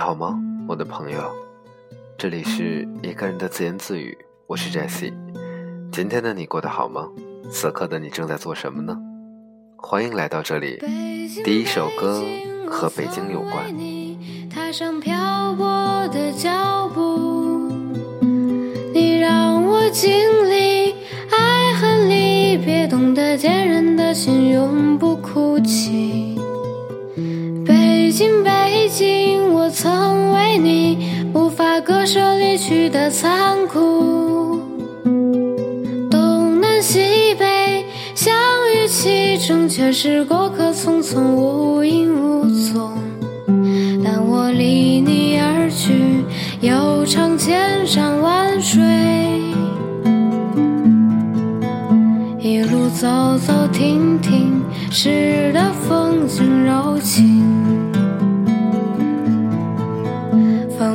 好吗，我的朋友？这里是一个人的自言自语，我是 Jessie。今天的你过得好吗？此刻的你正在做什么呢？欢迎来到这里。第一首歌和北京有关。踏上漂泊的脚步，你让我经历爱恨离别，懂得坚韧的心永不哭泣。这离去的残酷。东南西北相遇其中，却是过客匆匆，无影无踪。但我离你而去，又尝千山万水，一路走走停停，诗的风景柔情。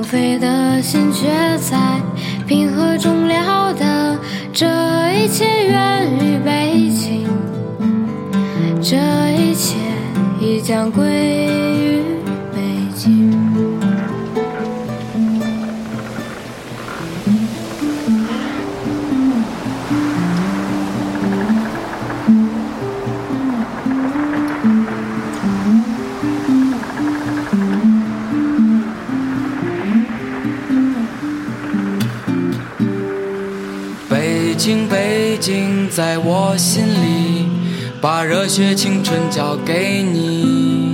飞的心却在平和中了的，这一切源于北京，这一切已将归于在我心里，把热血青春交给你。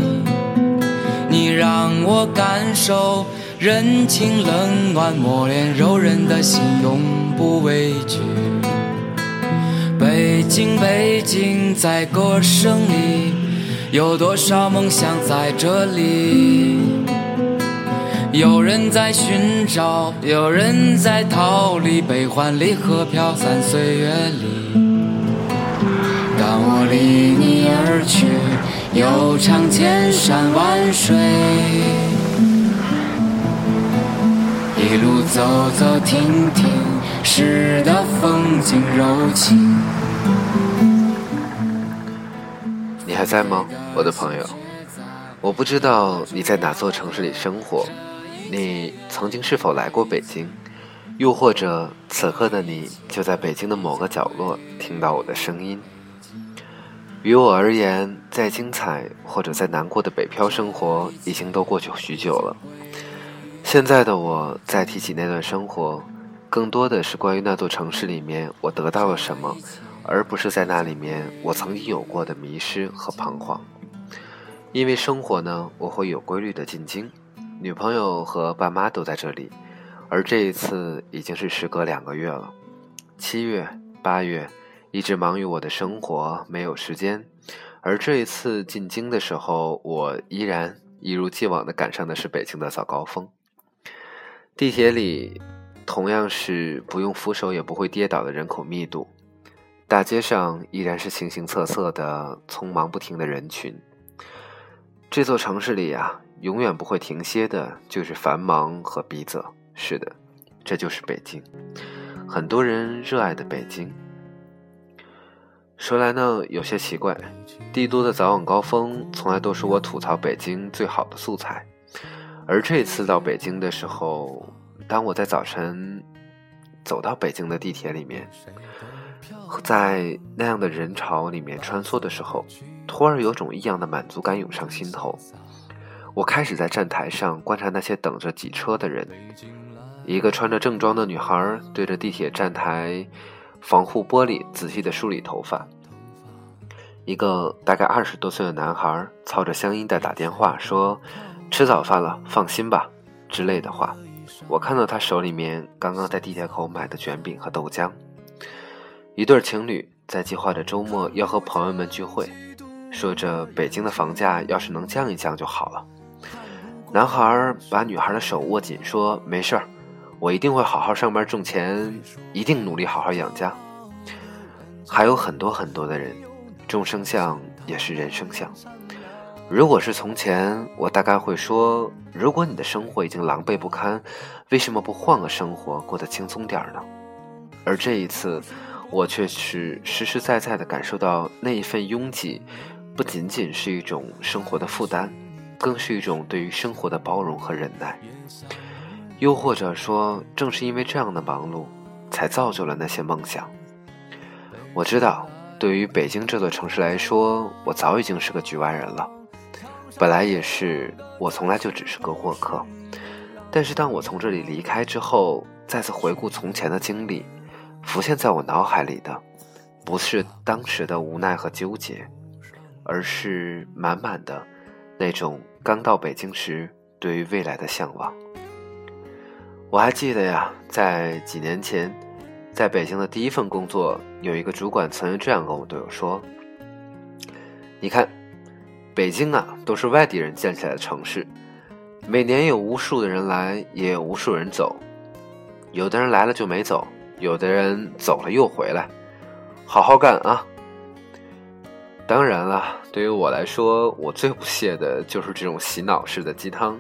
你让我感受人情冷暖，磨练柔韧的心，永不畏惧。北京，北京，在歌声里，有多少梦想在这里？有人在寻找，有人在逃离，悲欢离合飘散岁月里。我离你而去，又尝千山万水，一路走走停停，诗的风景柔情。你还在吗，我的朋友？我不知道你在哪座城市里生活，你曾经是否来过北京？又或者此刻的你就在北京的某个角落听到我的声音？于我而言，再精彩或者再难过的北漂生活已经都过去许久了。现在的我再提起那段生活，更多的是关于那座城市里面我得到了什么，而不是在那里面我曾经有过的迷失和彷徨。因为生活呢，我会有规律的进京，女朋友和爸妈都在这里，而这一次已经是时隔两个月了。七月、八月一直忙于我的生活，没有时间。而这一次进京的时候，我依然一如既往的赶上的是北京的早高峰。地铁里同样是不用扶手也不会跌倒的人口密度，大街上依然是形形色色的匆忙不停的人群。这座城市里呀，永远不会停歇的，就是繁忙和逼仄。是的，这就是北京，很多人热爱的北京。说来呢，有些奇怪，帝都的早晚高峰从来都是我吐槽北京最好的素材，而这次到北京的时候，当我在早晨走到北京的地铁里面，在那样的人潮里面穿梭的时候，突然有种异样的满足感涌上心头。我开始在站台上观察那些等着挤车的人，一个穿着正装的女孩对着地铁站台防护玻璃仔细地梳理头发，一个大概二十多岁的男孩操着乡音在打电话说：“吃早饭了，放心吧”之类的话。我看到他手里面刚刚在地铁口买的卷饼和豆浆。一对情侣在计划着周末要和朋友们聚会，说着北京的房价要是能降一降就好了。男孩把女孩的手握紧，说：“没事儿，我一定会好好上班挣钱，一定努力好好养家。”还有很多很多的人，众生相也是人生相。如果是从前，我大概会说：“如果你的生活已经狼狈不堪，为什么不换个生活过得轻松点儿呢？”而这一次，我却是实实在在的感受到那一份拥挤，不仅仅是一种生活的负担，更是一种对于生活的包容和忍耐。又或者说，正是因为这样的忙碌，才造就了那些梦想。我知道，对于北京这座城市来说，我早已经是个局外人了。本来也是，我从来就只是个过客。但是当我从这里离开之后，再次回顾从前的经历，浮现在我脑海里的，不是当时的无奈和纠结，而是满满的那种刚到北京时对于未来的向往。我还记得呀，在几年前，在北京的第一份工作，有一个主管曾经这样跟我对我说：“你看，北京啊，都是外地人建起来的城市，每年有无数的人来，也有无数人走，有的人来了就没走，有的人走了又回来，好好干啊！”当然了，对于我来说，我最不屑的就是这种洗脑式的鸡汤。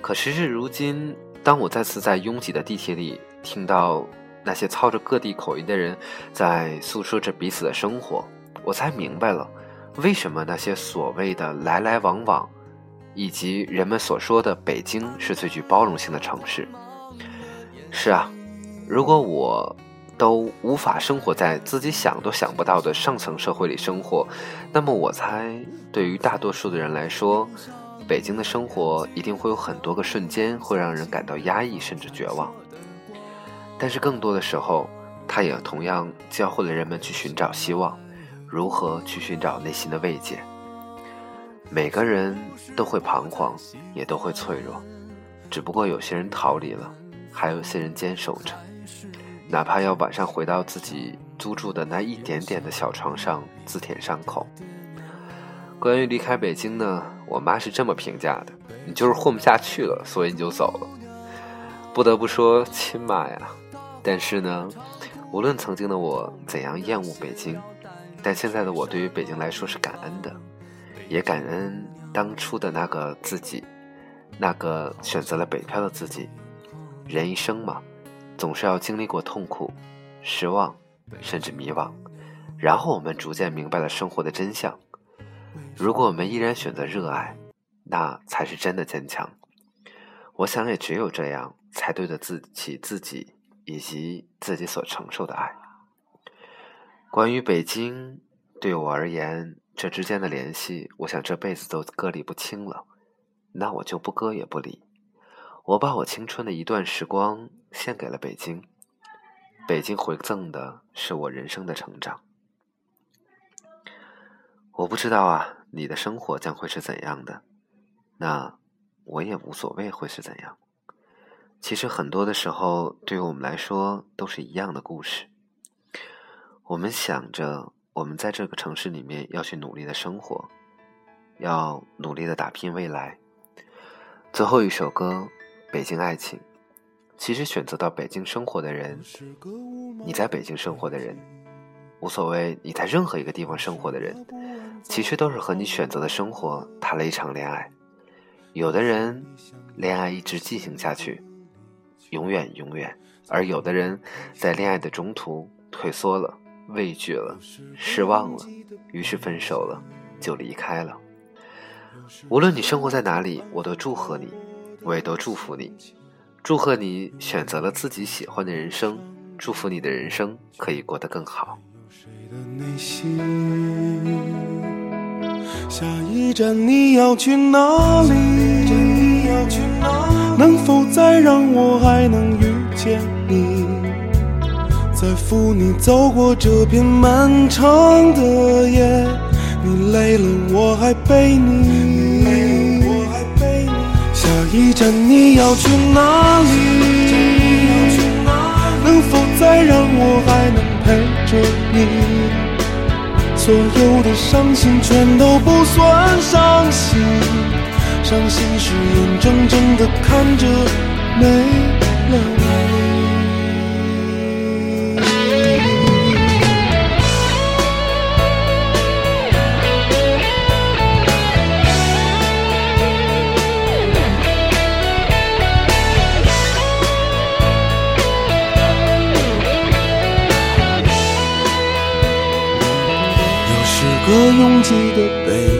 可时至如今，当我再次在拥挤的地铁里听到那些操着各地口音的人在诉说着彼此的生活，我才明白了为什么那些所谓的来来往往，以及人们所说的北京是最具包容性的城市。是啊，如果我都无法生活在自己想都想不到的上层社会里生活，那么我猜，对于大多数的人来说，北京的生活一定会有很多个瞬间会让人感到压抑甚至绝望，但是更多的时候，它也同样教会了人们去寻找希望，如何去寻找内心的慰藉。每个人都会彷徨，也都会脆弱，只不过有些人逃离了，还有些人坚守着，哪怕要晚上回到自己租住的那一点点的小床上自舔伤口。关于离开北京呢？我妈是这么评价的：“你就是混不下去了，所以你就走了。”不得不说，亲妈呀！但是呢，无论曾经的我怎样厌恶北京，但现在的我对于北京来说是感恩的，也感恩当初的那个自己，那个选择了北漂的自己。人一生嘛，总是要经历过痛苦、失望，甚至迷惘，然后我们逐渐明白了生活的真相。如果我们依然选择热爱，那才是真的坚强。我想，也只有这样，才对得起自己以及自己所承受的爱。关于北京，对我而言，这之间的联系，我想这辈子都割离不清了。那我就不割也不离。我把我青春的一段时光献给了北京，北京回赠的是我人生的成长。我不知道啊。你的生活将会是怎样的？那我也无所谓会是怎样。其实很多的时候，对于我们来说都是一样的故事。我们想着，我们在这个城市里面要去努力的生活，要努力的打拼未来。最后一首歌《北京爱情》，其实选择到北京生活的人，你在北京生活的人，无所谓你在任何一个地方生活的人。其实都是和你选择的生活谈了一场恋爱，有的人恋爱一直进行下去，永远永远；而有的人在恋爱的中途退缩了、畏惧了、失望了，于是分手了，就离开了。无论你生活在哪里，我都祝贺你，我也都祝福你，祝贺你选择了自己喜欢的人生，祝福你的人生可以过得更好。下一站你要去哪里？能否再让我还能遇见你？再扶你走过这片漫长的夜，你累了我还陪你。下一站你要去哪里？能否再让我还能陪着你？所有的伤心全都不算伤心，伤心时眼睁睁的看着没了。个拥挤的北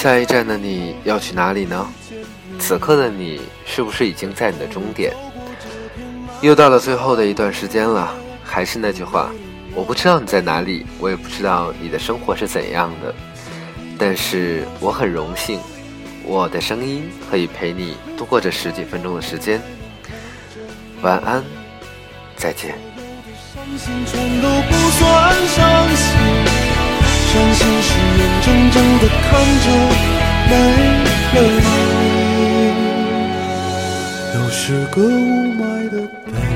下一站的你要去哪里呢？此刻的你是不是已经在你的终点？又到了最后的一段时间了，还是那句话，我不知道你在哪里，我也不知道你的生活是怎样的，但是我很荣幸，我的声音可以陪你度过这十几分钟的时间。晚安，再见。伤心全都不算伤心，伤心时眼睁睁地看着没了你。又是个雾霾的北。